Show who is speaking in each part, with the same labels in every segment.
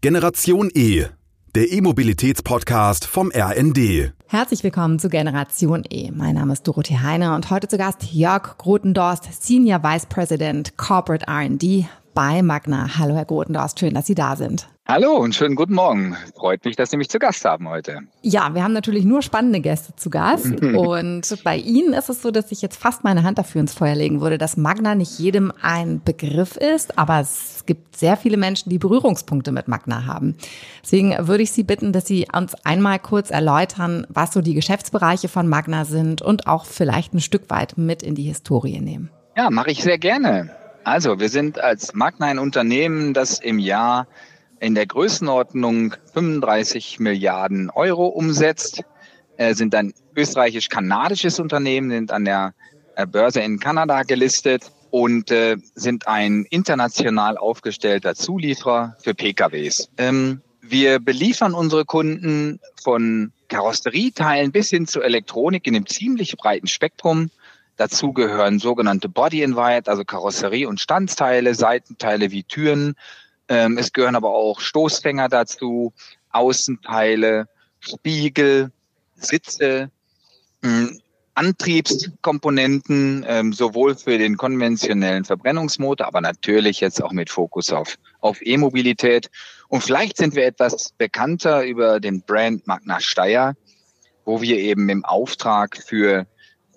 Speaker 1: Generation E, der E-Mobilitäts-Podcast vom RND.
Speaker 2: Herzlich willkommen zu Generation E. Mein Name ist Dorothee Heine und heute zu Gast Jörg Grotendorst, Senior Vice President Corporate R&D bei Magna. Hallo Herr Grotendorst, schön, dass Sie da sind.
Speaker 3: Hallo und schönen guten Morgen. Freut mich, dass Sie mich zu Gast haben heute.
Speaker 2: Ja, wir haben natürlich nur spannende Gäste zu Gast. und bei Ihnen ist es so, dass ich jetzt fast meine Hand dafür ins Feuer legen würde, dass Magna nicht jedem ein Begriff ist, aber es gibt sehr viele Menschen, die Berührungspunkte mit Magna haben. Deswegen würde ich Sie bitten, dass Sie uns einmal kurz erläutern, was so die Geschäftsbereiche von Magna sind und auch vielleicht ein Stück weit mit in die Historie nehmen.
Speaker 3: Ja, mache ich sehr gerne. Also, wir sind als Magna ein Unternehmen, das im Jahr in der Größenordnung 35 Milliarden Euro umsetzt, äh, sind ein österreichisch-kanadisches Unternehmen, sind an der äh, Börse in Kanada gelistet und äh, sind ein international aufgestellter Zulieferer für PKWs. Ähm, wir beliefern unsere Kunden von Karosserieteilen bis hin zu Elektronik in einem ziemlich breiten Spektrum. Dazu gehören sogenannte Body in White, also Karosserie- und Standsteile, Seitenteile wie Türen, ähm, es gehören aber auch Stoßfänger dazu, Außenteile, Spiegel, Sitze, mh, Antriebskomponenten, ähm, sowohl für den konventionellen Verbrennungsmotor, aber natürlich jetzt auch mit Fokus auf, auf E-Mobilität. Und vielleicht sind wir etwas bekannter über den Brand Magna Steyr, wo wir eben im Auftrag für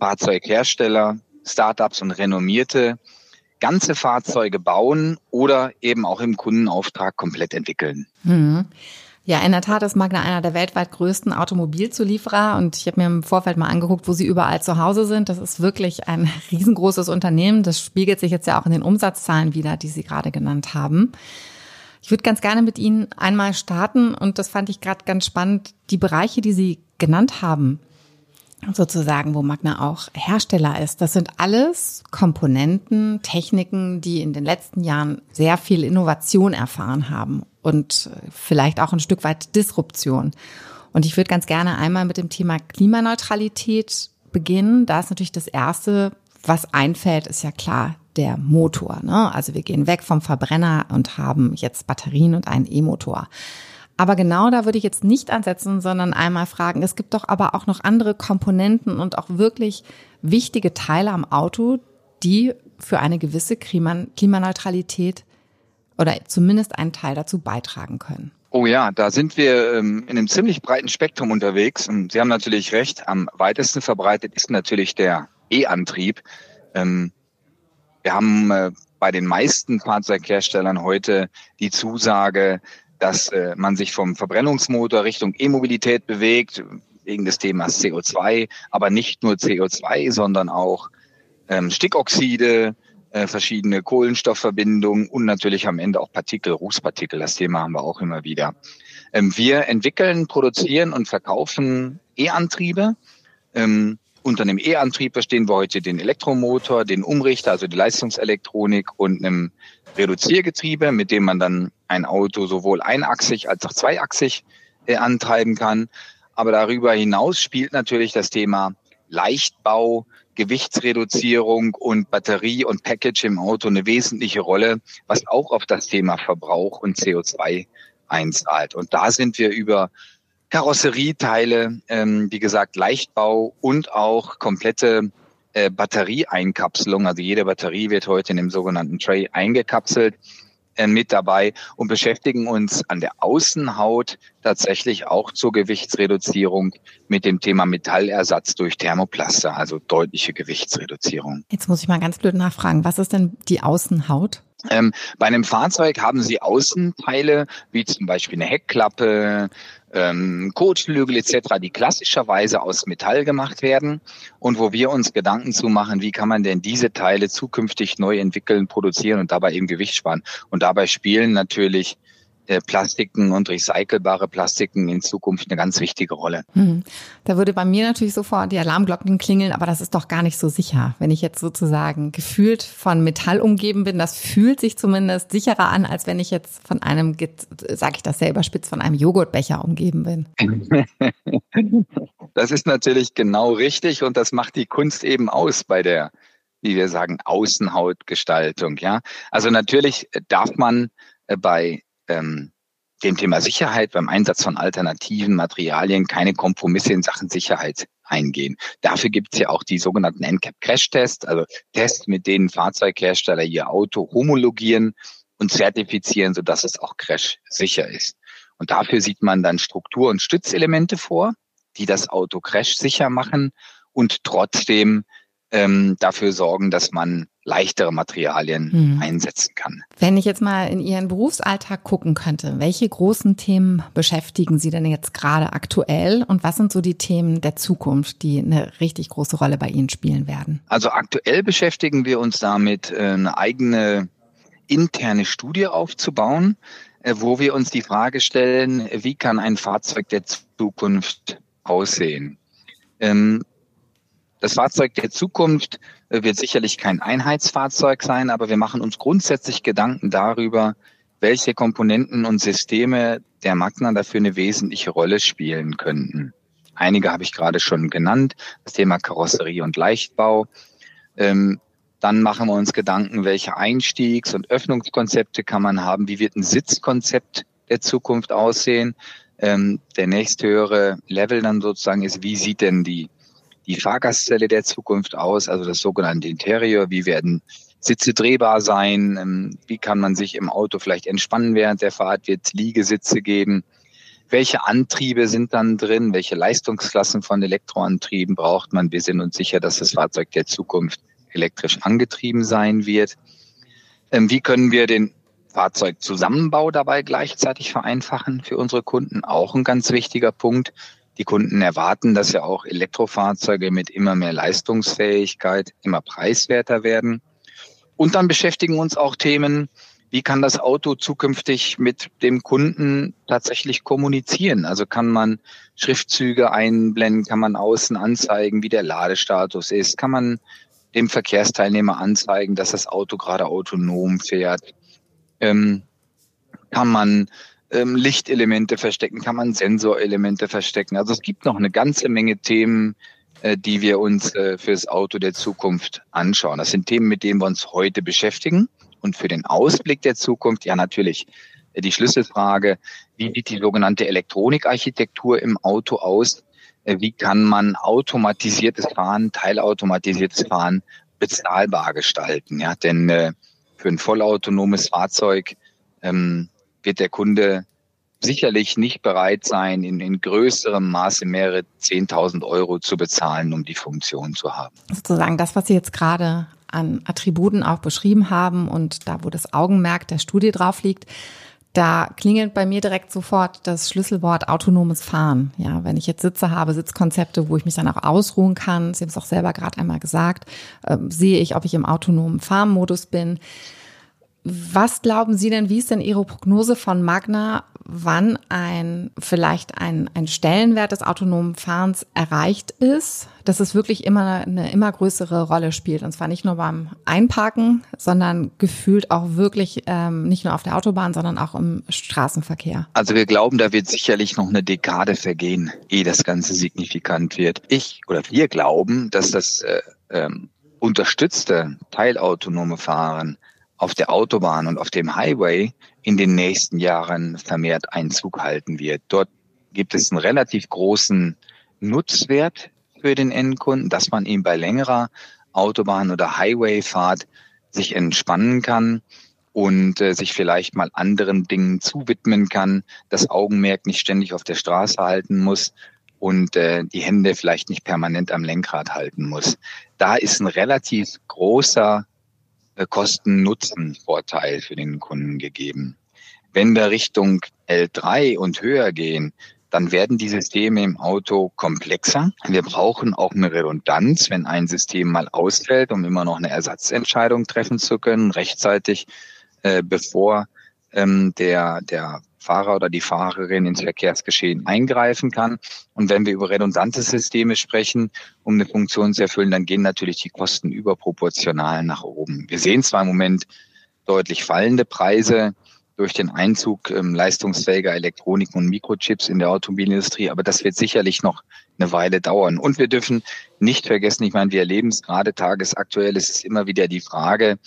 Speaker 3: Fahrzeughersteller, Startups und renommierte ganze Fahrzeuge bauen oder eben auch im Kundenauftrag komplett entwickeln.
Speaker 2: Mhm. Ja, in der Tat ist Magna einer der weltweit größten Automobilzulieferer und ich habe mir im Vorfeld mal angeguckt, wo sie überall zu Hause sind. Das ist wirklich ein riesengroßes Unternehmen. Das spiegelt sich jetzt ja auch in den Umsatzzahlen wieder, die Sie gerade genannt haben. Ich würde ganz gerne mit Ihnen einmal starten und das fand ich gerade ganz spannend. Die Bereiche, die Sie genannt haben, sozusagen, wo Magna auch Hersteller ist. Das sind alles Komponenten, Techniken, die in den letzten Jahren sehr viel Innovation erfahren haben und vielleicht auch ein Stück weit Disruption. Und ich würde ganz gerne einmal mit dem Thema Klimaneutralität beginnen. Da ist natürlich das Erste, was einfällt, ist ja klar der Motor. Ne? Also wir gehen weg vom Verbrenner und haben jetzt Batterien und einen E-Motor. Aber genau da würde ich jetzt nicht ansetzen, sondern einmal fragen, es gibt doch aber auch noch andere Komponenten und auch wirklich wichtige Teile am Auto, die für eine gewisse Klimaneutralität oder zumindest einen Teil dazu beitragen können.
Speaker 3: Oh ja, da sind wir ähm, in einem ziemlich breiten Spektrum unterwegs. Und Sie haben natürlich recht, am weitesten verbreitet ist natürlich der E-Antrieb. Ähm, wir haben äh, bei den meisten Fahrzeugherstellern heute die Zusage, dass äh, man sich vom Verbrennungsmotor Richtung E-Mobilität bewegt, wegen des Themas CO2, aber nicht nur CO2, sondern auch ähm, Stickoxide, äh, verschiedene Kohlenstoffverbindungen und natürlich am Ende auch Partikel, Rußpartikel. Das Thema haben wir auch immer wieder. Ähm, wir entwickeln, produzieren und verkaufen E-Antriebe. Ähm, unter einem E-Antrieb verstehen wir heute den Elektromotor, den Umrichter, also die Leistungselektronik und einem Reduziergetriebe, mit dem man dann ein Auto sowohl einachsig als auch zweiachsig äh, antreiben kann. Aber darüber hinaus spielt natürlich das Thema Leichtbau, Gewichtsreduzierung und Batterie und Package im Auto eine wesentliche Rolle, was auch auf das Thema Verbrauch und CO2 einzahlt. Und da sind wir über Karosserieteile, ähm, wie gesagt, Leichtbau und auch komplette äh, Batterieeinkapselung. Also jede Batterie wird heute in dem sogenannten Tray eingekapselt äh, mit dabei und beschäftigen uns an der Außenhaut tatsächlich auch zur Gewichtsreduzierung mit dem Thema Metallersatz durch Thermoplaste, also deutliche Gewichtsreduzierung.
Speaker 2: Jetzt muss ich mal ganz blöd nachfragen, was ist denn die Außenhaut?
Speaker 3: Ähm, bei einem Fahrzeug haben Sie Außenteile, wie zum Beispiel eine Heckklappe, ähm, Kotflügel etc., die klassischerweise aus Metall gemacht werden und wo wir uns Gedanken zu machen, wie kann man denn diese Teile zukünftig neu entwickeln, produzieren und dabei eben Gewicht sparen. Und dabei spielen natürlich Plastiken und recycelbare Plastiken in Zukunft eine ganz wichtige Rolle.
Speaker 2: Hm. Da würde bei mir natürlich sofort die Alarmglocken klingeln, aber das ist doch gar nicht so sicher. Wenn ich jetzt sozusagen gefühlt von Metall umgeben bin, das fühlt sich zumindest sicherer an, als wenn ich jetzt von einem, sage ich das selber spitz, von einem Joghurtbecher umgeben bin.
Speaker 3: das ist natürlich genau richtig und das macht die Kunst eben aus bei der wie wir sagen, Außenhautgestaltung, ja. Also natürlich darf man äh, bei ähm, dem Thema Sicherheit beim Einsatz von alternativen Materialien keine Kompromisse in Sachen Sicherheit eingehen. Dafür gibt es ja auch die sogenannten NCAP-Crash-Tests, also Tests, mit denen Fahrzeughersteller ihr Auto homologieren und zertifizieren, sodass es auch crash-sicher ist. Und dafür sieht man dann Struktur- und Stützelemente vor, die das Auto crash-sicher machen und trotzdem ähm, dafür sorgen, dass man leichtere Materialien hm. einsetzen kann.
Speaker 2: Wenn ich jetzt mal in Ihren Berufsalltag gucken könnte, welche großen Themen beschäftigen Sie denn jetzt gerade aktuell und was sind so die Themen der Zukunft, die eine richtig große Rolle bei Ihnen spielen werden?
Speaker 3: Also aktuell beschäftigen wir uns damit, äh, eine eigene interne Studie aufzubauen, äh, wo wir uns die Frage stellen, wie kann ein Fahrzeug der Zukunft aussehen? Ähm, das Fahrzeug der Zukunft äh, wird sicherlich kein Einheitsfahrzeug sein, aber wir machen uns grundsätzlich Gedanken darüber, welche Komponenten und Systeme der Magna dafür eine wesentliche Rolle spielen könnten. Einige habe ich gerade schon genannt, das Thema Karosserie und Leichtbau. Ähm, dann machen wir uns Gedanken, welche Einstiegs- und Öffnungskonzepte kann man haben, wie wird ein Sitzkonzept der Zukunft aussehen. Ähm, der nächsthöhere Level dann sozusagen ist, wie sieht denn die die Fahrgastzelle der Zukunft aus, also das sogenannte Interior, wie werden Sitze drehbar sein, ähm, wie kann man sich im Auto vielleicht entspannen während der Fahrt, wird es Liegesitze geben, welche Antriebe sind dann drin, welche Leistungsklassen von Elektroantrieben braucht man. Wir sind uns sicher, dass das Fahrzeug der Zukunft elektrisch angetrieben sein wird. Ähm, wie können wir den Fahrzeugzusammenbau dabei gleichzeitig vereinfachen für unsere Kunden? Auch ein ganz wichtiger Punkt. Die Kunden erwarten, dass ja auch Elektrofahrzeuge mit immer mehr Leistungsfähigkeit immer preiswerter werden. Und dann beschäftigen uns auch Themen, wie kann das Auto zukünftig mit dem Kunden tatsächlich kommunizieren? Also kann man Schriftzüge einblenden, kann man außen anzeigen, wie der Ladestatus ist, kann man dem Verkehrsteilnehmer anzeigen, dass das Auto gerade autonom fährt, ähm, kann man ähm, Lichtelemente verstecken, kann man Sensorelemente verstecken. Also es gibt noch eine ganze Menge Themen, äh, die wir uns äh, fürs Auto der Zukunft anschauen. Das sind Themen, mit denen wir uns heute beschäftigen. Und für den Ausblick der Zukunft, ja natürlich, äh, die Schlüsselfrage, wie sieht die sogenannte Elektronikarchitektur im Auto aus? Äh, wie kann man automatisiertes Fahren, teilautomatisiertes Fahren bezahlbar gestalten? Ja, denn äh, für ein vollautonomes Fahrzeug ähm, wird der Kunde sicherlich nicht bereit sein, in, in größerem Maße mehrere 10.000 Euro zu bezahlen, um die Funktion zu haben.
Speaker 2: Sozusagen das, was Sie jetzt gerade an Attributen auch beschrieben haben und da, wo das Augenmerk der Studie drauf liegt, da klingelt bei mir direkt sofort das Schlüsselwort autonomes Fahren. Ja, wenn ich jetzt Sitze habe, Sitzkonzepte, wo ich mich dann auch ausruhen kann, Sie haben es auch selber gerade einmal gesagt, äh, sehe ich, ob ich im autonomen Fahrmodus bin. Was glauben Sie denn, wie ist denn Ihre Prognose von Magna, wann ein vielleicht ein, ein Stellenwert des autonomen Fahrens erreicht ist, dass es wirklich immer eine immer größere Rolle spielt? Und zwar nicht nur beim Einparken, sondern gefühlt auch wirklich ähm, nicht nur auf der Autobahn, sondern auch im Straßenverkehr.
Speaker 3: Also wir glauben, da wird sicherlich noch eine Dekade vergehen, ehe das Ganze signifikant wird. Ich oder wir glauben, dass das äh, ähm, unterstützte teilautonome Fahren auf der Autobahn und auf dem Highway in den nächsten Jahren vermehrt Einzug halten wird. Dort gibt es einen relativ großen Nutzwert für den Endkunden, dass man eben bei längerer Autobahn- oder Highway-Fahrt sich entspannen kann und äh, sich vielleicht mal anderen Dingen zuwidmen kann, das Augenmerk nicht ständig auf der Straße halten muss und äh, die Hände vielleicht nicht permanent am Lenkrad halten muss. Da ist ein relativ großer Kosten-Nutzen-Vorteil für den Kunden gegeben. Wenn wir Richtung L3 und höher gehen, dann werden die Systeme im Auto komplexer. Wir brauchen auch eine Redundanz, wenn ein System mal ausfällt, um immer noch eine Ersatzentscheidung treffen zu können, rechtzeitig, äh, bevor ähm, der, der Fahrer oder die Fahrerin ins Verkehrsgeschehen eingreifen kann. Und wenn wir über redundante Systeme sprechen, um eine Funktion zu erfüllen, dann gehen natürlich die Kosten überproportional nach oben. Wir sehen zwar im Moment deutlich fallende Preise durch den Einzug ähm, leistungsfähiger Elektronik und Mikrochips in der Automobilindustrie, aber das wird sicherlich noch eine Weile dauern. Und wir dürfen nicht vergessen, ich meine, wir erleben es gerade tagesaktuell, es ist immer wieder die Frage,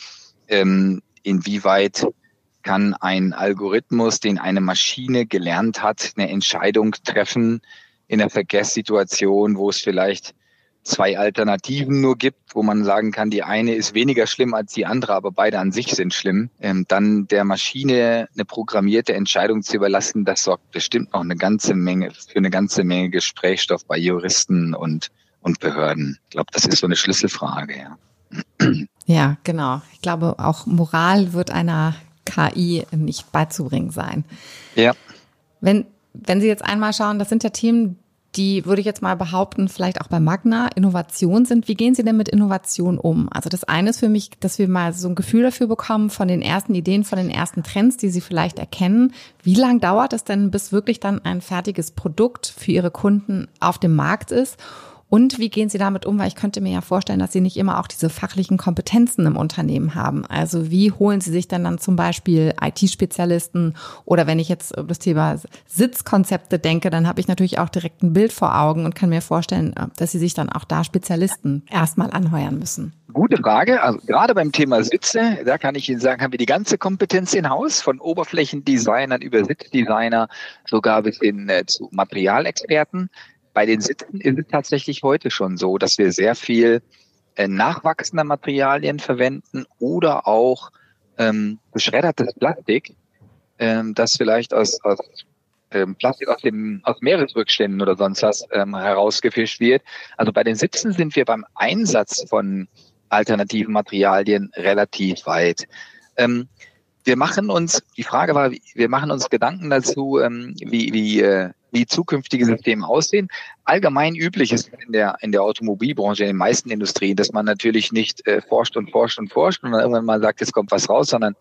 Speaker 3: ähm, inwieweit kann ein Algorithmus, den eine Maschine gelernt hat, eine Entscheidung treffen in einer Verkehrssituation, wo es vielleicht zwei Alternativen nur gibt, wo man sagen kann, die eine ist weniger schlimm als die andere, aber beide an sich sind schlimm, ähm, dann der Maschine eine programmierte Entscheidung zu überlassen, das sorgt bestimmt noch eine ganze Menge für eine ganze Menge Gesprächsstoff bei Juristen und und Behörden. Ich glaube, das ist so eine Schlüsselfrage. Ja.
Speaker 2: Ja, genau. Ich glaube, auch Moral wird einer KI nicht beizubringen sein.
Speaker 3: Ja.
Speaker 2: Wenn, wenn Sie jetzt einmal schauen, das sind ja Themen, die, würde ich jetzt mal behaupten, vielleicht auch bei Magna Innovation sind. Wie gehen Sie denn mit Innovation um? Also das eine ist für mich, dass wir mal so ein Gefühl dafür bekommen von den ersten Ideen, von den ersten Trends, die Sie vielleicht erkennen. Wie lang dauert es denn, bis wirklich dann ein fertiges Produkt für Ihre Kunden auf dem Markt ist? Und wie gehen Sie damit um? Weil ich könnte mir ja vorstellen, dass Sie nicht immer auch diese fachlichen Kompetenzen im Unternehmen haben. Also wie holen Sie sich denn dann zum Beispiel IT-Spezialisten oder wenn ich jetzt über das Thema Sitzkonzepte denke, dann habe ich natürlich auch direkt ein Bild vor Augen und kann mir vorstellen, dass Sie sich dann auch da Spezialisten erstmal anheuern müssen.
Speaker 3: Gute Frage. Also gerade beim Thema Sitze, da kann ich Ihnen sagen, haben wir die ganze Kompetenz in Haus, von Oberflächendesignern über Sitzdesigner, sogar bis hin äh, zu Materialexperten. Bei den Sitzen ist es tatsächlich heute schon so, dass wir sehr viel äh, nachwachsende Materialien verwenden oder auch ähm, beschreddertes Plastik, ähm, das vielleicht aus, aus ähm, Plastik aus dem aus Meeresrückständen oder sonst was ähm, herausgefischt wird. Also bei den Sitzen sind wir beim Einsatz von alternativen Materialien relativ weit. Ähm, wir machen uns, die Frage war, wir machen uns Gedanken dazu, ähm, wie, wie äh, wie zukünftige Systeme aussehen. Allgemein üblich ist in der, in der Automobilbranche, in den meisten Industrien, dass man natürlich nicht äh, forscht und forscht und forscht und dann irgendwann mal sagt, jetzt kommt was raus, sondern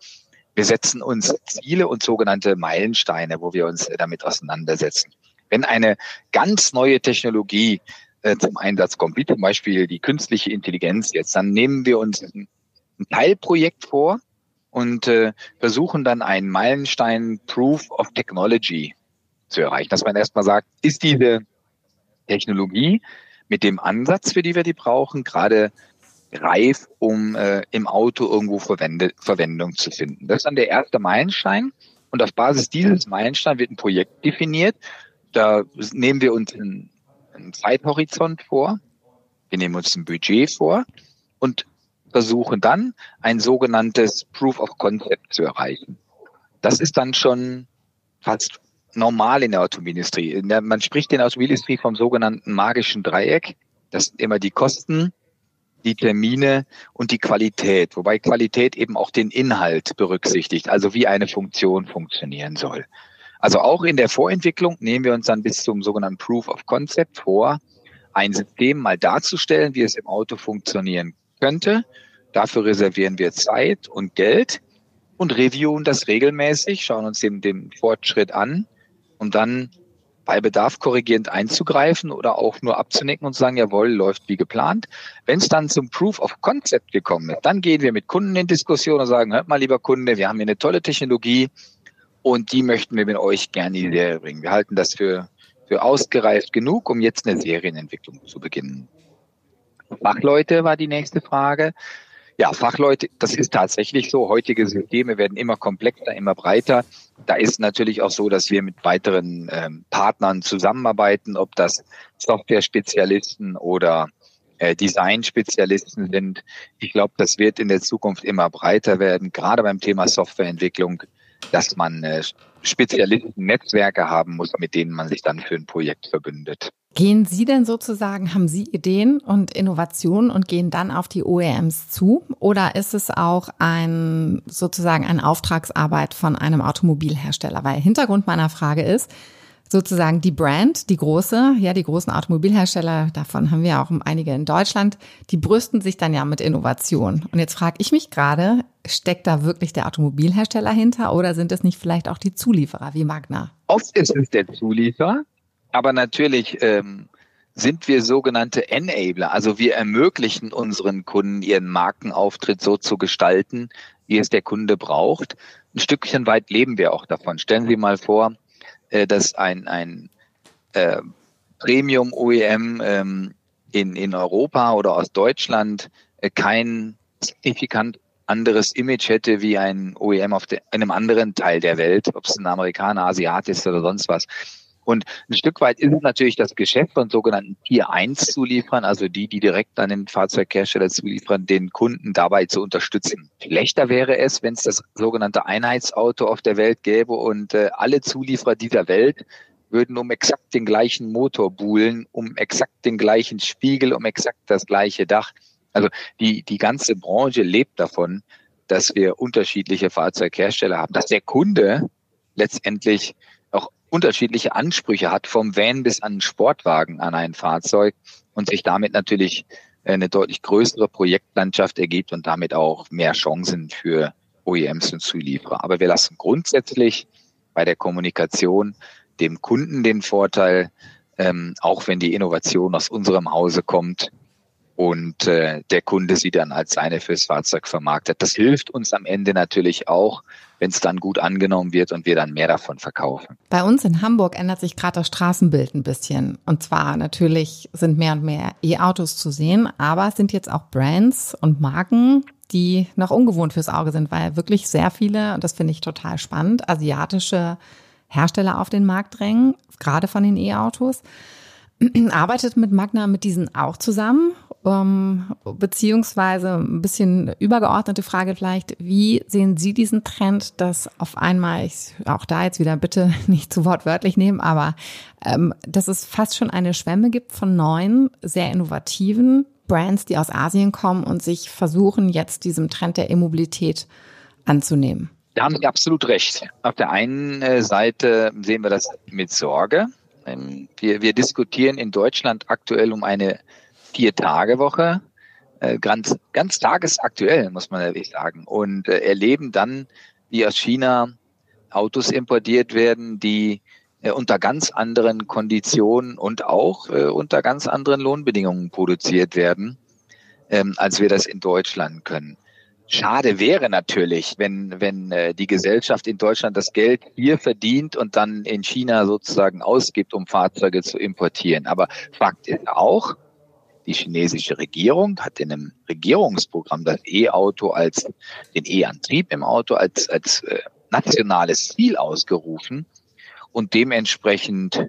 Speaker 3: wir setzen uns Ziele und sogenannte Meilensteine, wo wir uns damit auseinandersetzen. Wenn eine ganz neue Technologie äh, zum Einsatz kommt, wie zum Beispiel die künstliche Intelligenz jetzt, dann nehmen wir uns ein, ein Teilprojekt vor und äh, versuchen dann einen Meilenstein Proof of Technology zu erreichen. Dass man erstmal sagt, ist diese Technologie mit dem Ansatz, für die wir die brauchen, gerade reif, um äh, im Auto irgendwo Verwende, Verwendung zu finden. Das ist dann der erste Meilenstein. Und auf Basis dieses Meilensteins wird ein Projekt definiert. Da nehmen wir uns einen, einen Zeithorizont vor. Wir nehmen uns ein Budget vor und versuchen dann ein sogenanntes Proof of Concept zu erreichen. Das ist dann schon fast normal in der Automobilindustrie. Man spricht in der Automobilindustrie vom sogenannten magischen Dreieck. Das sind immer die Kosten, die Termine und die Qualität, wobei Qualität eben auch den Inhalt berücksichtigt, also wie eine Funktion funktionieren soll. Also auch in der Vorentwicklung nehmen wir uns dann bis zum sogenannten Proof of Concept vor, ein System mal darzustellen, wie es im Auto funktionieren könnte. Dafür reservieren wir Zeit und Geld und reviewen das regelmäßig, schauen uns den, den Fortschritt an um dann bei Bedarf korrigierend einzugreifen oder auch nur abzunicken und zu sagen, jawohl, läuft wie geplant. Wenn es dann zum Proof of Concept gekommen ist, dann gehen wir mit Kunden in Diskussion und sagen, hört mal, lieber Kunde, wir haben hier eine tolle Technologie und die möchten wir mit euch gerne in die Serie bringen. Wir halten das für, für ausgereift genug, um jetzt eine Serienentwicklung zu beginnen. Fachleute war die nächste Frage. Ja, Fachleute, das ist tatsächlich so. Heutige Systeme werden immer komplexer, immer breiter. Da ist natürlich auch so, dass wir mit weiteren ähm, Partnern zusammenarbeiten, ob das Software-Spezialisten oder äh, Design-Spezialisten sind. Ich glaube, das wird in der Zukunft immer breiter werden, gerade beim Thema Softwareentwicklung, dass man äh, Spezialisten-Netzwerke haben muss, mit denen man sich dann für ein Projekt verbündet.
Speaker 2: Gehen Sie denn sozusagen, haben Sie Ideen und Innovationen und gehen dann auf die OEMs zu? Oder ist es auch ein, sozusagen eine Auftragsarbeit von einem Automobilhersteller? Weil Hintergrund meiner Frage ist, sozusagen die Brand, die große, ja, die großen Automobilhersteller, davon haben wir auch einige in Deutschland, die brüsten sich dann ja mit Innovation. Und jetzt frage ich mich gerade, steckt da wirklich der Automobilhersteller hinter oder sind es nicht vielleicht auch die Zulieferer wie Magna?
Speaker 3: Oft ist es der Zulieferer, aber natürlich ähm, sind wir sogenannte Enabler. Also wir ermöglichen unseren Kunden, ihren Markenauftritt so zu gestalten, wie es der Kunde braucht. Ein Stückchen weit leben wir auch davon. Stellen Sie mal vor, äh, dass ein, ein äh, Premium-OEM ähm, in, in Europa oder aus Deutschland äh, kein signifikant anderes Image hätte wie ein OEM auf de, einem anderen Teil der Welt, ob es ein Amerikaner, Asiat ist oder sonst was. Und ein Stück weit ist es natürlich das Geschäft von sogenannten Tier 1 Zulieferern, also die, die direkt an den Fahrzeughersteller zuliefern, den Kunden dabei zu unterstützen. Schlechter wäre es, wenn es das sogenannte Einheitsauto auf der Welt gäbe und äh, alle Zulieferer dieser Welt würden um exakt den gleichen Motor buhlen, um exakt den gleichen Spiegel, um exakt das gleiche Dach. Also die, die ganze Branche lebt davon, dass wir unterschiedliche Fahrzeughersteller haben, dass der Kunde letztendlich unterschiedliche Ansprüche hat, vom Van bis an Sportwagen an ein Fahrzeug und sich damit natürlich eine deutlich größere Projektlandschaft ergibt und damit auch mehr Chancen für OEMs und Zulieferer. Aber wir lassen grundsätzlich bei der Kommunikation dem Kunden den Vorteil, ähm, auch wenn die Innovation aus unserem Hause kommt, und äh, der Kunde sie dann als seine fürs Fahrzeug vermarktet. Das hilft uns am Ende natürlich auch, wenn es dann gut angenommen wird und wir dann mehr davon verkaufen.
Speaker 2: Bei uns in Hamburg ändert sich gerade das Straßenbild ein bisschen. Und zwar natürlich sind mehr und mehr E-Autos zu sehen, aber es sind jetzt auch Brands und Marken, die noch ungewohnt fürs Auge sind, weil wirklich sehr viele, und das finde ich total spannend, asiatische Hersteller auf den Markt drängen, gerade von den E-Autos. Arbeitet mit Magna mit diesen auch zusammen ähm, beziehungsweise ein bisschen übergeordnete Frage vielleicht, wie sehen Sie diesen Trend, dass auf einmal, ich auch da jetzt wieder bitte nicht zu wortwörtlich nehmen, aber ähm, dass es fast schon eine Schwemme gibt von neuen, sehr innovativen Brands, die aus Asien kommen und sich versuchen, jetzt diesem Trend der E-Mobilität anzunehmen?
Speaker 3: Da haben Sie absolut recht. Auf der einen äh, Seite sehen wir das mit Sorge. Ähm, wir, wir diskutieren in Deutschland aktuell um eine Vier-Tage-Woche, äh, ganz, ganz tagesaktuell, muss man ehrlich sagen. Und äh, erleben dann, wie aus China Autos importiert werden, die äh, unter ganz anderen Konditionen und auch äh, unter ganz anderen Lohnbedingungen produziert werden, ähm, als wir das in Deutschland können. Schade wäre natürlich, wenn, wenn äh, die Gesellschaft in Deutschland das Geld hier verdient und dann in China sozusagen ausgibt, um Fahrzeuge zu importieren. Aber Fakt ist auch, die chinesische Regierung hat in einem Regierungsprogramm das E-Auto als den E-Antrieb im Auto als, als äh, nationales Ziel ausgerufen und dementsprechend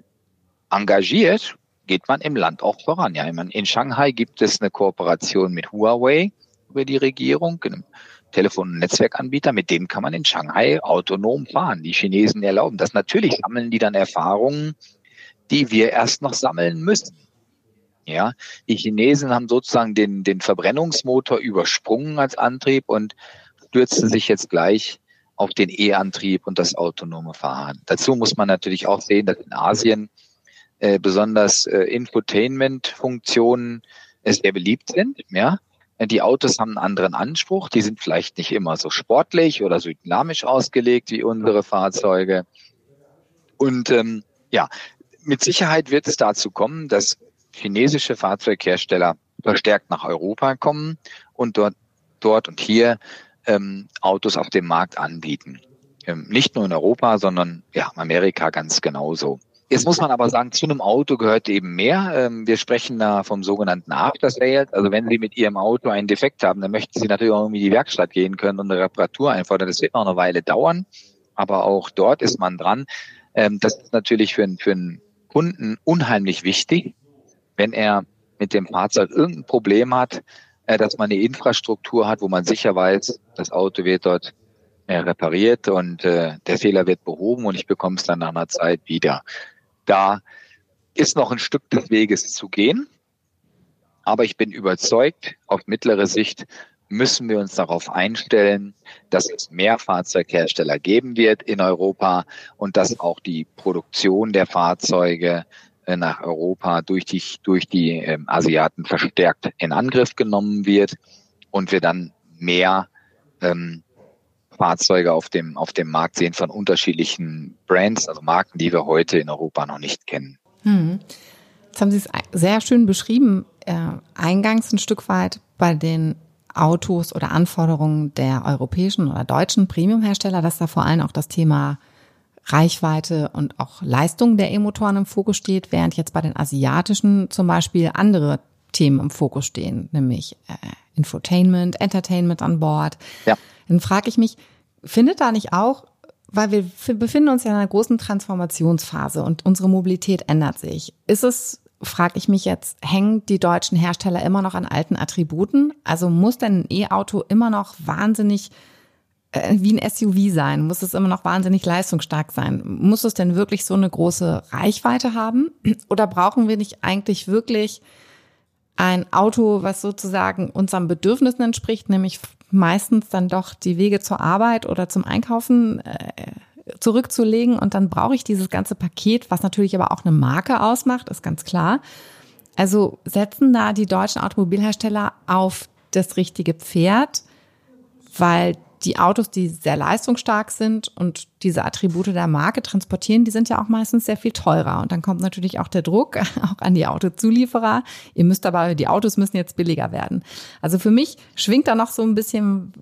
Speaker 3: engagiert geht man im Land auch voran. Ja, in Shanghai gibt es eine Kooperation mit Huawei über die Regierung, einem Telefon- und Netzwerkanbieter, mit dem kann man in Shanghai autonom fahren. Die Chinesen erlauben das. Natürlich sammeln die dann Erfahrungen, die wir erst noch sammeln müssen. Ja, die Chinesen haben sozusagen den, den Verbrennungsmotor übersprungen als Antrieb und stürzen sich jetzt gleich auf den E-Antrieb und das autonome Fahren. Dazu muss man natürlich auch sehen, dass in Asien äh, besonders äh, Infotainment-Funktionen äh, sehr beliebt sind. Ja, die Autos haben einen anderen Anspruch. Die sind vielleicht nicht immer so sportlich oder so dynamisch ausgelegt wie unsere Fahrzeuge. Und ähm, ja, mit Sicherheit wird es dazu kommen, dass chinesische Fahrzeughersteller verstärkt nach Europa kommen und dort, dort und hier ähm, Autos auf dem Markt anbieten. Ähm, nicht nur in Europa, sondern ja, Amerika ganz genauso. Jetzt muss man aber sagen, zu einem Auto gehört eben mehr. Ähm, wir sprechen da vom sogenannten After Sales. Also wenn Sie mit Ihrem Auto einen Defekt haben, dann möchten Sie natürlich auch irgendwie in die Werkstatt gehen können und eine Reparatur einfordern. Das wird noch eine Weile dauern, aber auch dort ist man dran. Ähm, das ist natürlich für, für einen Kunden unheimlich wichtig, wenn er mit dem Fahrzeug irgendein Problem hat, äh, dass man eine Infrastruktur hat, wo man sicher weiß, das Auto wird dort äh, repariert und äh, der Fehler wird behoben und ich bekomme es dann nach einer Zeit wieder. Da ist noch ein Stück des Weges zu gehen, aber ich bin überzeugt, auf mittlere Sicht müssen wir uns darauf einstellen, dass es mehr Fahrzeughersteller geben wird in Europa und dass auch die Produktion der Fahrzeuge nach Europa durch die, durch die ähm, Asiaten verstärkt in Angriff genommen wird und wir dann mehr ähm, Fahrzeuge auf dem, auf dem Markt sehen von unterschiedlichen Brands, also Marken, die wir heute in Europa noch nicht kennen. Hm.
Speaker 2: Jetzt haben Sie es sehr schön beschrieben, äh, eingangs ein Stück weit bei den Autos oder Anforderungen der europäischen oder deutschen Premiumhersteller, dass da vor allem auch das Thema Reichweite und auch Leistung der E-Motoren im Fokus steht, während jetzt bei den asiatischen zum Beispiel andere Themen im Fokus stehen, nämlich äh, Infotainment, Entertainment an Bord.
Speaker 3: Ja.
Speaker 2: Dann frage ich mich, findet da nicht auch, weil wir befinden uns ja in einer großen Transformationsphase und unsere Mobilität ändert sich. Ist es, frage ich mich jetzt, hängen die deutschen Hersteller immer noch an alten Attributen? Also muss denn ein E-Auto immer noch wahnsinnig wie ein SUV sein? Muss es immer noch wahnsinnig leistungsstark sein? Muss es denn wirklich so eine große Reichweite haben? Oder brauchen wir nicht eigentlich wirklich ein Auto, was sozusagen unseren Bedürfnissen entspricht, nämlich meistens dann doch die Wege zur Arbeit oder zum Einkaufen äh, zurückzulegen. Und dann brauche ich dieses ganze Paket, was natürlich aber auch eine Marke ausmacht, ist ganz klar. Also setzen da die deutschen Automobilhersteller auf das richtige Pferd, weil die Autos, die sehr leistungsstark sind und diese Attribute der Marke transportieren, die sind ja auch meistens sehr viel teurer. Und dann kommt natürlich auch der Druck auch an die Autozulieferer. Ihr müsst aber, die Autos müssen jetzt billiger werden. Also für mich schwingt da noch so ein bisschen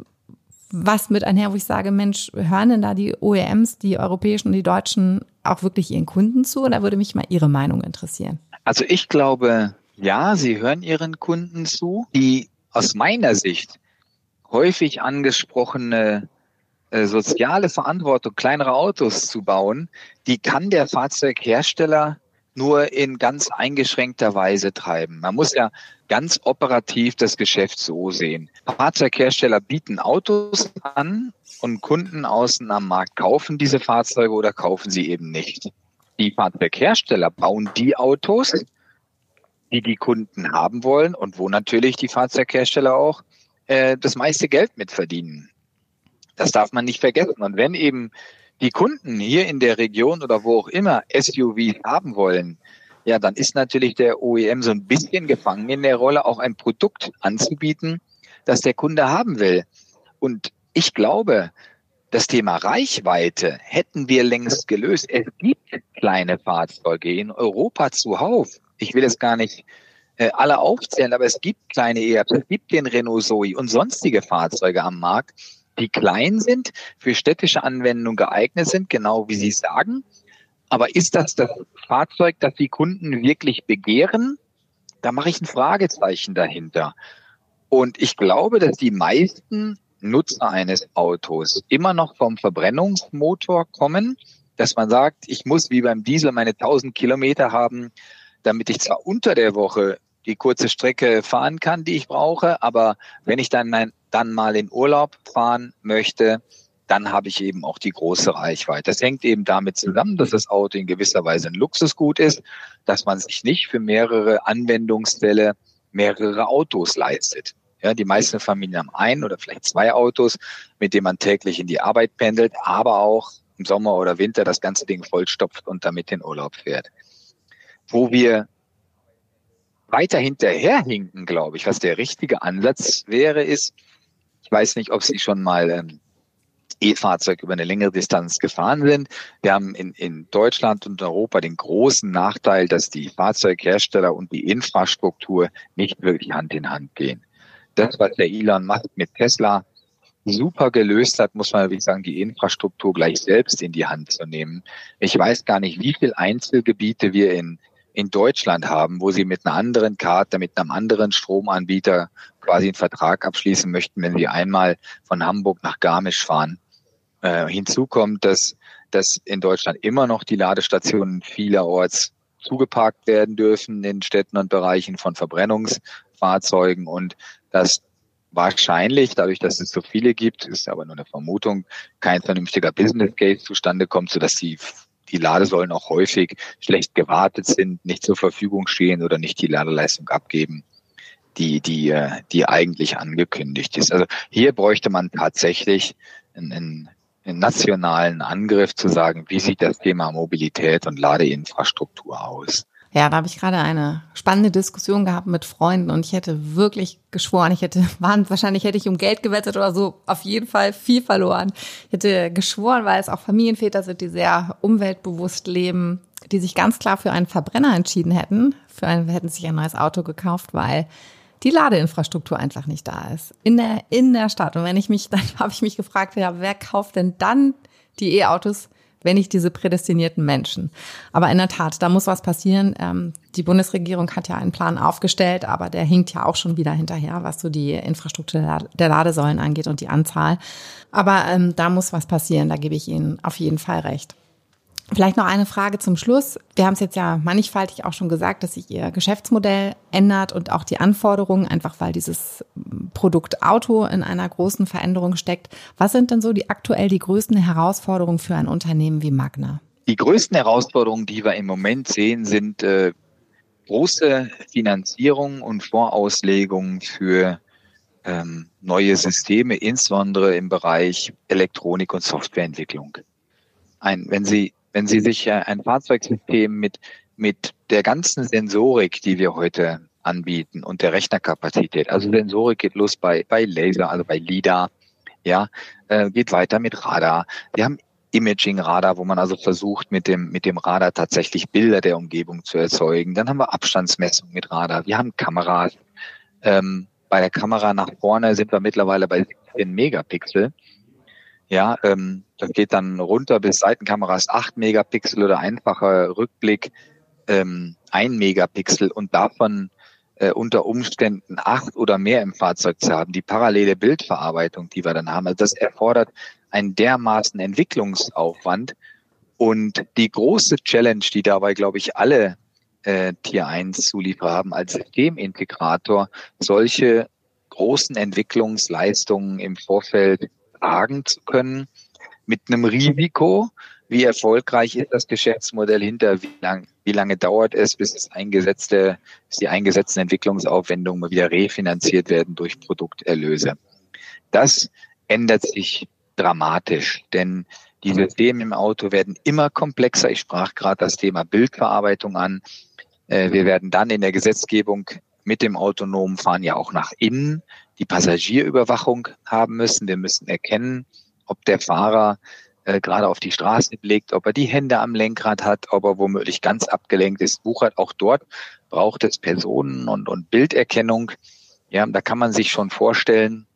Speaker 2: was mit einher, wo ich sage, Mensch, hören denn da die OEMs, die europäischen und die deutschen auch wirklich ihren Kunden zu? Da würde mich mal Ihre Meinung interessieren.
Speaker 3: Also ich glaube, ja, sie hören ihren Kunden zu. Die aus meiner Sicht häufig angesprochene äh, soziale Verantwortung, kleinere Autos zu bauen, die kann der Fahrzeughersteller nur in ganz eingeschränkter Weise treiben. Man muss ja ganz operativ das Geschäft so sehen. Fahrzeughersteller bieten Autos an und Kunden außen am Markt kaufen diese Fahrzeuge oder kaufen sie eben nicht. Die Fahrzeughersteller bauen die Autos, die die Kunden haben wollen und wo natürlich die Fahrzeughersteller auch äh, das meiste Geld mitverdienen. Das darf man nicht vergessen. Und wenn eben die Kunden hier in der Region oder wo auch immer SUVs haben wollen, ja, dann ist natürlich der OEM so ein bisschen gefangen in der Rolle, auch ein Produkt anzubieten, das der Kunde haben will. Und ich glaube, das Thema Reichweite hätten wir längst gelöst. Es gibt kleine Fahrzeuge in Europa zuhauf. Ich will es gar nicht äh, alle aufzählen, aber es gibt kleine ERPs, es gibt den Renault Zoe und sonstige Fahrzeuge am Markt, die klein sind, für städtische Anwendung geeignet sind, genau wie Sie sagen. Aber ist das das Fahrzeug, das die Kunden wirklich begehren? Da mache ich ein Fragezeichen dahinter. Und ich glaube, dass die meisten Nutzer eines Autos immer noch vom Verbrennungsmotor kommen, dass man sagt, ich muss wie beim Diesel meine 1000 Kilometer haben, damit ich zwar unter der Woche die kurze Strecke fahren kann, die ich brauche, aber wenn ich dann, dann mal in Urlaub fahren möchte, dann habe ich eben auch die große Reichweite. Das hängt eben damit zusammen, dass das Auto in gewisser Weise ein Luxusgut ist, dass man sich nicht für mehrere Anwendungsfälle mehrere Autos leistet. Ja, die meisten Familien haben ein oder vielleicht zwei Autos, mit denen man täglich in die Arbeit pendelt, aber auch im Sommer oder Winter das ganze Ding vollstopft und damit in Urlaub fährt. Wo wir weiter hinterherhinken, glaube ich, was der richtige Ansatz wäre, ist, ich weiß nicht, ob Sie schon mal ähm, E-Fahrzeug über eine längere Distanz gefahren sind. Wir haben in, in Deutschland und Europa den großen Nachteil, dass die Fahrzeughersteller und die Infrastruktur nicht wirklich Hand in Hand gehen. Das, was der Elon Musk mit Tesla super gelöst hat, muss man wirklich sagen, die Infrastruktur gleich selbst in die Hand zu nehmen. Ich weiß gar nicht, wie viele Einzelgebiete wir in in Deutschland haben, wo sie mit einer anderen Karte, mit einem anderen Stromanbieter quasi einen Vertrag abschließen möchten, wenn sie einmal von Hamburg nach Garmisch fahren. Äh, hinzu kommt, dass, dass in Deutschland immer noch die Ladestationen vielerorts zugeparkt werden dürfen in Städten und Bereichen von Verbrennungsfahrzeugen und dass wahrscheinlich, dadurch, dass es so viele gibt, ist aber nur eine Vermutung, kein vernünftiger Business Case zustande kommt, sodass die die Ladesäulen auch häufig schlecht gewartet sind, nicht zur Verfügung stehen oder nicht die Ladeleistung abgeben, die, die, äh, die eigentlich angekündigt ist. Also hier bräuchte man tatsächlich einen, einen nationalen Angriff zu sagen, wie sieht das Thema Mobilität und Ladeinfrastruktur aus?
Speaker 2: Ja, da habe ich gerade eine spannende Diskussion gehabt mit Freunden und ich hätte wirklich geschworen, ich hätte, wahrscheinlich hätte ich um Geld gewettet oder so, auf jeden Fall viel verloren. Ich hätte geschworen, weil es auch Familienväter sind, die sehr umweltbewusst leben, die sich ganz klar für einen Verbrenner entschieden hätten, für einen, hätten sich ein neues Auto gekauft, weil die Ladeinfrastruktur einfach nicht da ist. In der, in der Stadt. Und wenn ich mich, dann habe ich mich gefragt, ja, wer kauft denn dann die E-Autos, wenn nicht diese prädestinierten Menschen. Aber in der Tat, da muss was passieren. Ähm, die Bundesregierung hat ja einen Plan aufgestellt, aber der hinkt ja auch schon wieder hinterher, was so die Infrastruktur der Ladesäulen angeht und die Anzahl. Aber ähm, da muss was passieren, da gebe ich Ihnen auf jeden Fall recht. Vielleicht noch eine Frage zum Schluss. Wir haben es jetzt ja mannigfaltig auch schon gesagt, dass sich Ihr Geschäftsmodell ändert und auch die Anforderungen, einfach weil dieses Produkt Auto in einer großen Veränderung steckt. Was sind denn so die aktuell die größten Herausforderungen für ein Unternehmen wie Magna?
Speaker 3: Die größten Herausforderungen, die wir im Moment sehen, sind äh, große Finanzierung und Vorauslegungen für ähm, neue Systeme, insbesondere im Bereich Elektronik und Softwareentwicklung. Ein, wenn Sie wenn Sie sich ein Fahrzeugsystem mit, mit der ganzen Sensorik, die wir heute anbieten und der Rechnerkapazität, also Sensorik geht los bei, bei Laser, also bei LIDAR, ja, äh, geht weiter mit Radar. Wir haben Imaging-Radar, wo man also versucht, mit dem, mit dem Radar tatsächlich Bilder der Umgebung zu erzeugen. Dann haben wir Abstandsmessung mit Radar. Wir haben Kameras. Ähm, bei der Kamera nach vorne sind wir mittlerweile bei 17 Megapixel. Ja, ähm, das geht dann runter bis Seitenkameras 8 Megapixel oder einfacher Rückblick ähm, 1 Megapixel und davon äh, unter Umständen acht oder mehr im Fahrzeug zu haben. Die parallele Bildverarbeitung, die wir dann haben, also das erfordert einen dermaßen Entwicklungsaufwand. Und die große Challenge, die dabei, glaube ich, alle äh, Tier 1 Zulieferer haben als Systemintegrator, solche großen Entwicklungsleistungen im Vorfeld tragen zu können, mit einem Risiko, wie erfolgreich ist das Geschäftsmodell hinter, wie, lang, wie lange dauert es, bis, das eingesetzte, bis die eingesetzten Entwicklungsaufwendungen wieder refinanziert werden durch Produkterlöse. Das ändert sich dramatisch, denn die Systeme im Auto werden immer komplexer. Ich sprach gerade das Thema Bildverarbeitung an. Äh, wir werden dann in der Gesetzgebung mit dem autonomen Fahren ja auch nach innen die Passagierüberwachung haben müssen. Wir müssen erkennen, ob der Fahrer äh, gerade auf die Straße blickt, ob er die Hände am Lenkrad hat, ob er womöglich ganz abgelenkt ist, wuchert. Auch dort braucht es Personen- und, und Bilderkennung. Ja, da kann man sich schon vorstellen,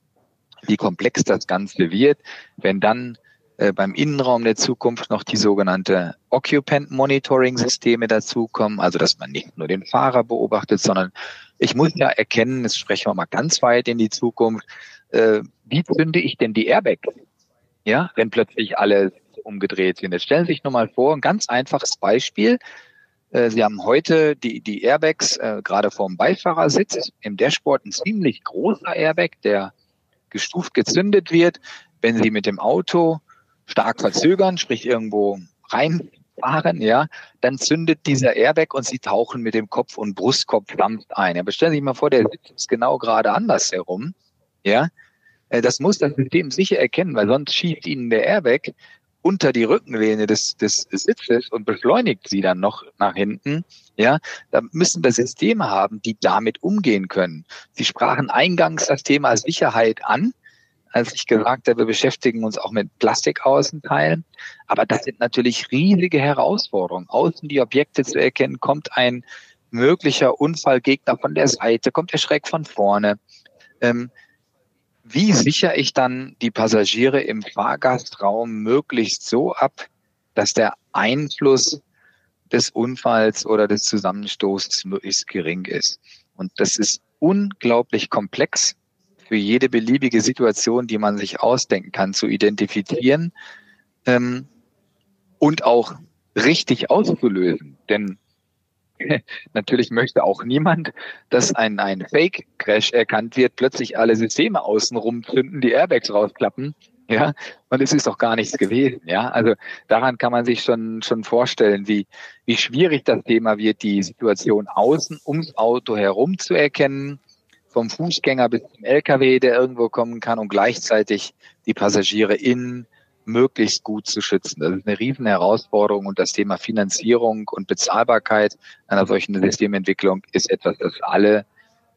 Speaker 3: wie komplex das Ganze wird, wenn dann äh, beim Innenraum der Zukunft noch die sogenannte Occupant Monitoring Systeme dazukommen, also dass man nicht nur den Fahrer beobachtet, sondern ich muss ja erkennen, das sprechen wir mal ganz weit in die Zukunft, äh, wie zünde ich denn die Airbags? Ja, wenn plötzlich alle umgedreht sind. Jetzt stellen Sie sich nur mal vor, ein ganz einfaches Beispiel. Äh, Sie haben heute die, die Airbags äh, gerade vorm Beifahrersitz, im Dashboard ein ziemlich großer Airbag, der gestuft gezündet wird. Wenn Sie mit dem Auto stark verzögern, sprich irgendwo reinfahren, ja, dann zündet dieser Airbag und sie tauchen mit dem Kopf und Brustkorb sanft ein. Ja, stellen Sie sich mal vor, der Sitz ist genau gerade andersherum, ja. Äh, das muss das System sicher erkennen, weil sonst schiebt Ihnen der Airbag unter die Rückenlehne des, des Sitzes und beschleunigt sie dann noch nach hinten. Ja, da müssen wir Systeme haben, die damit umgehen können. Sie sprachen eingangs das Thema Sicherheit an als ich gesagt habe, wir beschäftigen uns auch mit Plastikaußenteilen. Aber das sind natürlich riesige Herausforderungen. Außen die Objekte zu erkennen, kommt ein möglicher Unfallgegner von der Seite, kommt er schräg von vorne. Ähm, wie sichere ich dann die Passagiere im Fahrgastraum möglichst so ab, dass der Einfluss des Unfalls oder des Zusammenstoßes möglichst gering ist? Und das ist unglaublich komplex für jede beliebige Situation, die man sich ausdenken kann, zu identifizieren ähm, und auch richtig auszulösen. Denn natürlich möchte auch niemand, dass ein, ein Fake-Crash erkannt wird, plötzlich alle Systeme außenrum zünden, die Airbags rausklappen. Ja, und es ist doch gar nichts gewesen. Ja, also daran kann man sich schon, schon vorstellen, wie, wie schwierig das Thema wird, die Situation außen ums Auto herum zu erkennen vom Fußgänger bis zum LKW, der irgendwo kommen kann und gleichzeitig die Passagiere innen möglichst gut zu schützen. Das ist eine riesen Herausforderung und das Thema Finanzierung und Bezahlbarkeit einer solchen Systementwicklung ist etwas, das alle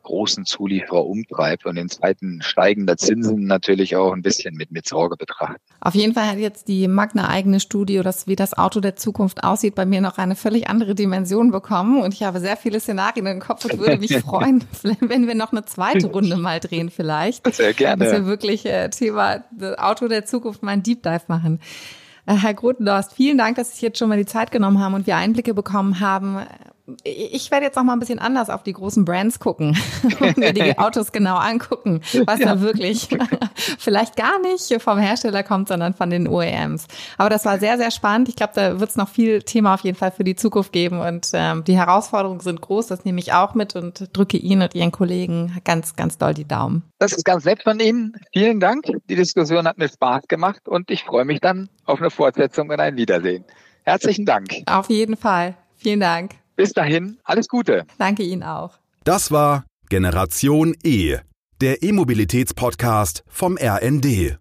Speaker 3: großen Zulieferer umtreibt und in Zeiten steigender Zinsen natürlich auch ein bisschen mit, mit Sorge betrachtet.
Speaker 2: Auf jeden Fall hat jetzt die Magna eigene Studie, das, wie das Auto der Zukunft aussieht, bei mir noch eine völlig andere Dimension bekommen und ich habe sehr viele Szenarien im Kopf und würde mich freuen, wenn wir noch eine zweite Runde mal drehen vielleicht.
Speaker 3: Sehr gerne.
Speaker 2: Dass wir wirklich äh, Thema Auto der Zukunft mal ein Deep Dive machen. Äh, Herr Grotendorst, vielen Dank, dass Sie sich jetzt schon mal die Zeit genommen haben und wir Einblicke bekommen haben ich werde jetzt noch mal ein bisschen anders auf die großen Brands gucken und mir die Autos genau angucken, was ja. da wirklich vielleicht gar nicht vom Hersteller kommt, sondern von den OEMs. Aber das war sehr, sehr spannend. Ich glaube, da wird es noch viel Thema auf jeden Fall für die Zukunft geben und ähm, die Herausforderungen sind groß. Das nehme ich auch mit und drücke Ihnen und Ihren Kollegen ganz, ganz doll die Daumen.
Speaker 3: Das ist ganz nett von Ihnen. Vielen Dank. Die Diskussion hat mir Spaß gemacht und ich freue mich dann auf eine Fortsetzung und ein Wiedersehen. Herzlichen Dank.
Speaker 2: Auf jeden Fall. Vielen Dank.
Speaker 3: Bis dahin, alles Gute.
Speaker 2: Danke Ihnen auch.
Speaker 1: Das war Generation E, der E-Mobilitäts-Podcast vom RND.